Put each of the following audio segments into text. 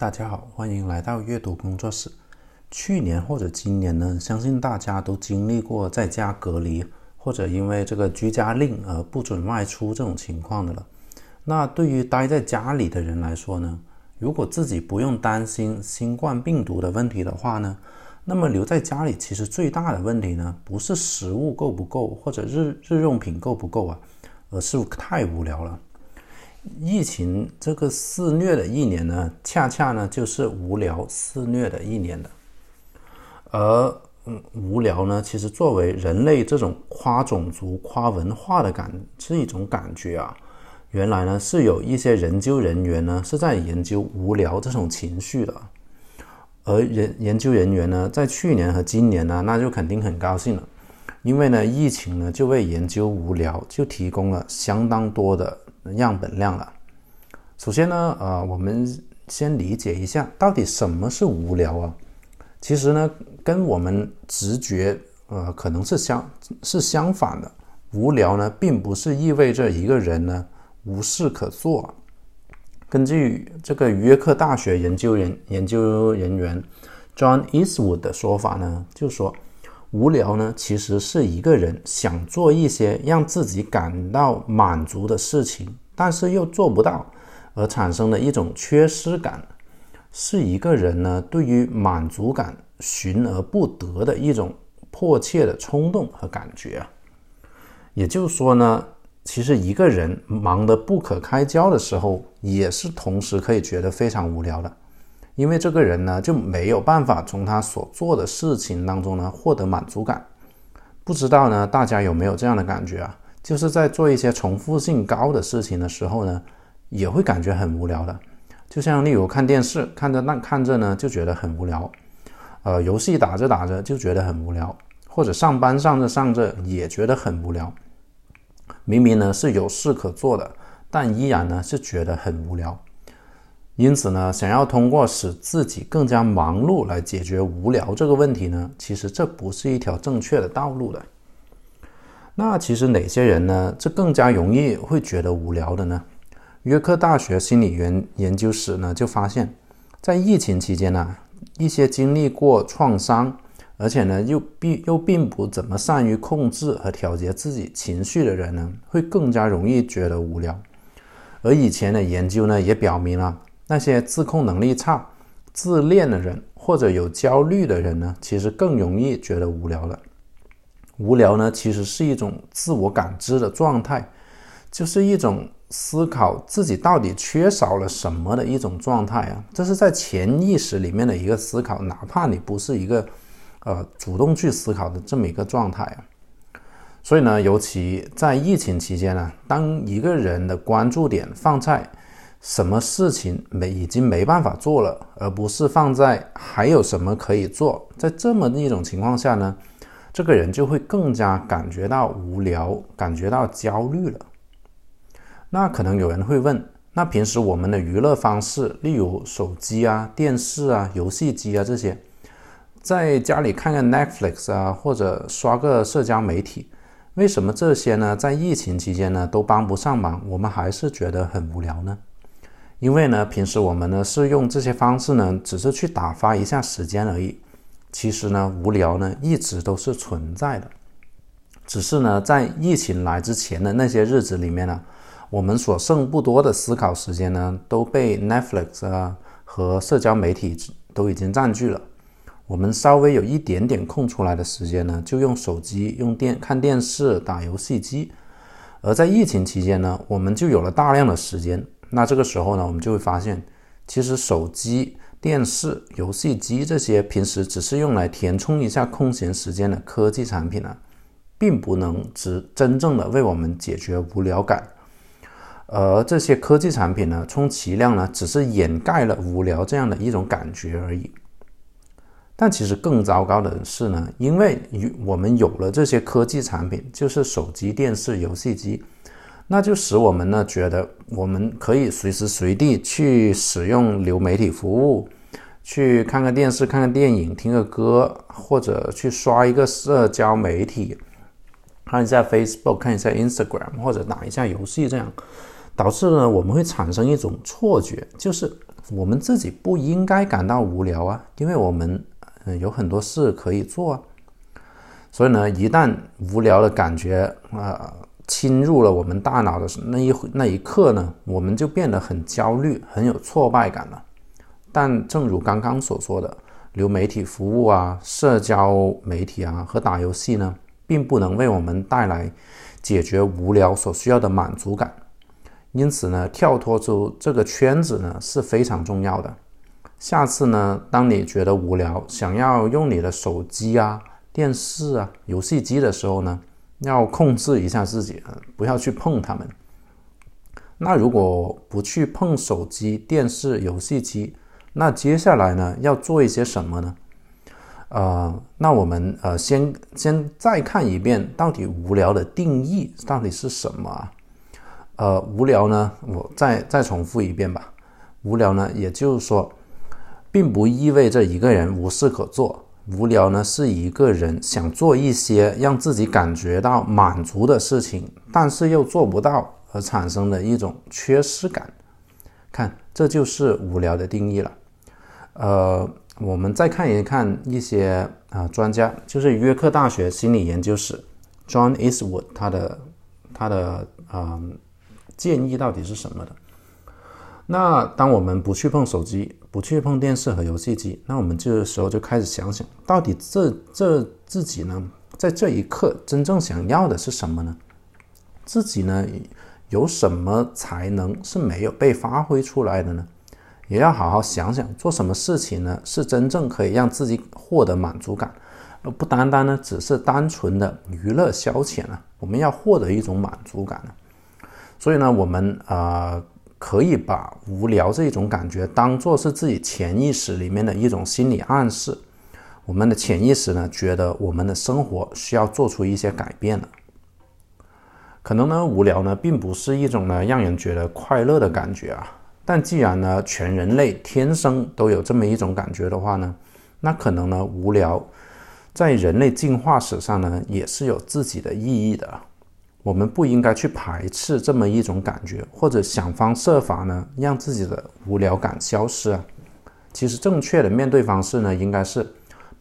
大家好，欢迎来到阅读工作室。去年或者今年呢，相信大家都经历过在家隔离，或者因为这个居家令而不准外出这种情况的了。那对于待在家里的人来说呢，如果自己不用担心新冠病毒的问题的话呢，那么留在家里其实最大的问题呢，不是食物够不够，或者日日用品够不够啊，而是太无聊了。疫情这个肆虐的一年呢，恰恰呢就是无聊肆虐的一年的。而嗯，无聊呢，其实作为人类这种跨种族、跨文化的感是一种感觉啊。原来呢是有一些研究人员呢是在研究无聊这种情绪的。而研研究人员呢，在去年和今年呢，那就肯定很高兴了，因为呢，疫情呢就为研究无聊就提供了相当多的。样本量了。首先呢，呃，我们先理解一下到底什么是无聊啊？其实呢，跟我们直觉呃可能是相是相反的。无聊呢，并不是意味着一个人呢无事可做。根据这个约克大学研究人研究人员 John Eastwood 的说法呢，就说无聊呢，其实是一个人想做一些让自己感到满足的事情。但是又做不到，而产生的一种缺失感，是一个人呢对于满足感寻而不得的一种迫切的冲动和感觉啊。也就是说呢，其实一个人忙得不可开交的时候，也是同时可以觉得非常无聊的，因为这个人呢就没有办法从他所做的事情当中呢获得满足感。不知道呢大家有没有这样的感觉啊？就是在做一些重复性高的事情的时候呢，也会感觉很无聊的。就像例如看电视，看着那看着呢就觉得很无聊；呃，游戏打着打着就觉得很无聊，或者上班上着上着也觉得很无聊。明明呢是有事可做的，但依然呢是觉得很无聊。因此呢，想要通过使自己更加忙碌来解决无聊这个问题呢，其实这不是一条正确的道路的。那其实哪些人呢？这更加容易会觉得无聊的呢？约克大学心理研研究室呢就发现，在疫情期间呢，一些经历过创伤，而且呢又并又并不怎么善于控制和调节自己情绪的人呢，会更加容易觉得无聊。而以前的研究呢也表明了，那些自控能力差、自恋的人或者有焦虑的人呢，其实更容易觉得无聊了。无聊呢，其实是一种自我感知的状态，就是一种思考自己到底缺少了什么的一种状态啊。这是在潜意识里面的一个思考，哪怕你不是一个呃主动去思考的这么一个状态啊。所以呢，尤其在疫情期间呢，当一个人的关注点放在什么事情没已经没办法做了，而不是放在还有什么可以做，在这么一种情况下呢？这个人就会更加感觉到无聊，感觉到焦虑了。那可能有人会问：那平时我们的娱乐方式，例如手机啊、电视啊、游戏机啊这些，在家里看看 Netflix 啊，或者刷个社交媒体，为什么这些呢？在疫情期间呢，都帮不上忙，我们还是觉得很无聊呢？因为呢，平时我们呢是用这些方式呢，只是去打发一下时间而已。其实呢，无聊呢一直都是存在的，只是呢，在疫情来之前的那些日子里面呢，我们所剩不多的思考时间呢，都被 Netflix 啊和社交媒体都已经占据了。我们稍微有一点点空出来的时间呢，就用手机、用电看电视、打游戏机。而在疫情期间呢，我们就有了大量的时间。那这个时候呢，我们就会发现，其实手机。电视、游戏机这些平时只是用来填充一下空闲时间的科技产品呢，并不能只真正的为我们解决无聊感。而这些科技产品呢，充其量呢，只是掩盖了无聊这样的一种感觉而已。但其实更糟糕的是呢，因为我们有了这些科技产品，就是手机、电视、游戏机。那就使我们呢觉得我们可以随时随地去使用流媒体服务，去看个电视、看个电影、听个歌，或者去刷一个社交媒体，看一下 Facebook、看一下 Instagram，或者打一下游戏，这样导致呢我们会产生一种错觉，就是我们自己不应该感到无聊啊，因为我们嗯有很多事可以做啊。所以呢，一旦无聊的感觉啊侵入了我们大脑的那一那一刻呢，我们就变得很焦虑，很有挫败感了。但正如刚刚所说的，流媒体服务啊、社交媒体啊和打游戏呢，并不能为我们带来解决无聊所需要的满足感。因此呢，跳脱出这个圈子呢是非常重要的。下次呢，当你觉得无聊，想要用你的手机啊。电视啊，游戏机的时候呢，要控制一下自己，不要去碰它们。那如果不去碰手机、电视、游戏机，那接下来呢，要做一些什么呢？呃，那我们呃，先先再看一遍，到底无聊的定义到底是什么啊？呃，无聊呢，我再再重复一遍吧。无聊呢，也就是说，并不意味着一个人无事可做。无聊呢，是一个人想做一些让自己感觉到满足的事情，但是又做不到而产生的一种缺失感。看，这就是无聊的定义了。呃，我们再看一看一些啊专家，就是约克大学心理研究室 John Eastwood 他的他的啊建议到底是什么的？那当我们不去碰手机，不去碰电视和游戏机，那我们这个时候就开始想想，到底这这自己呢，在这一刻真正想要的是什么呢？自己呢有什么才能是没有被发挥出来的呢？也要好好想想，做什么事情呢是真正可以让自己获得满足感，而不单单呢只是单纯的娱乐消遣了。我们要获得一种满足感呢，所以呢，我们啊。可以把无聊这种感觉当做是自己潜意识里面的一种心理暗示。我们的潜意识呢，觉得我们的生活需要做出一些改变了。可能呢，无聊呢，并不是一种呢让人觉得快乐的感觉啊。但既然呢，全人类天生都有这么一种感觉的话呢，那可能呢，无聊在人类进化史上呢，也是有自己的意义的。我们不应该去排斥这么一种感觉，或者想方设法呢让自己的无聊感消失啊。其实正确的面对方式呢，应该是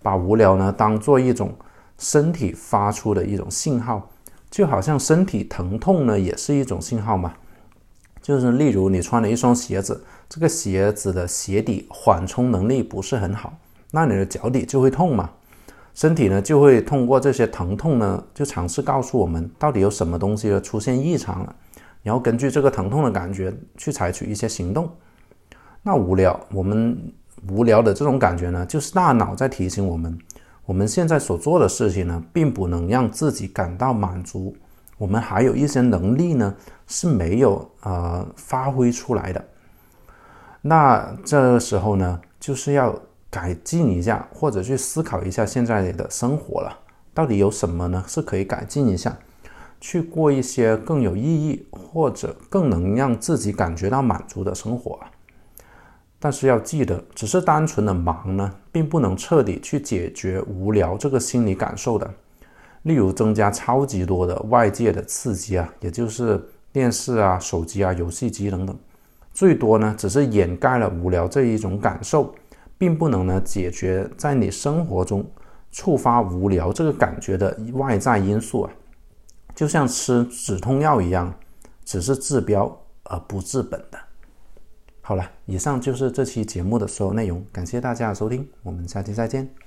把无聊呢当做一种身体发出的一种信号，就好像身体疼痛呢也是一种信号嘛。就是例如你穿了一双鞋子，这个鞋子的鞋底缓冲能力不是很好，那你的脚底就会痛嘛。身体呢就会通过这些疼痛呢，就尝试告诉我们到底有什么东西出现异常了，然后根据这个疼痛的感觉去采取一些行动。那无聊，我们无聊的这种感觉呢，就是大脑在提醒我们，我们现在所做的事情呢，并不能让自己感到满足，我们还有一些能力呢是没有呃发挥出来的。那这时候呢，就是要。改进一下，或者去思考一下现在的生活了，到底有什么呢？是可以改进一下，去过一些更有意义或者更能让自己感觉到满足的生活。但是要记得，只是单纯的忙呢，并不能彻底去解决无聊这个心理感受的。例如，增加超级多的外界的刺激啊，也就是电视啊、手机啊、游戏机等等，最多呢，只是掩盖了无聊这一种感受。并不能呢解决在你生活中触发无聊这个感觉的外在因素啊，就像吃止痛药一样，只是治标而不治本的。好了，以上就是这期节目的所有内容，感谢大家的收听，我们下期再见。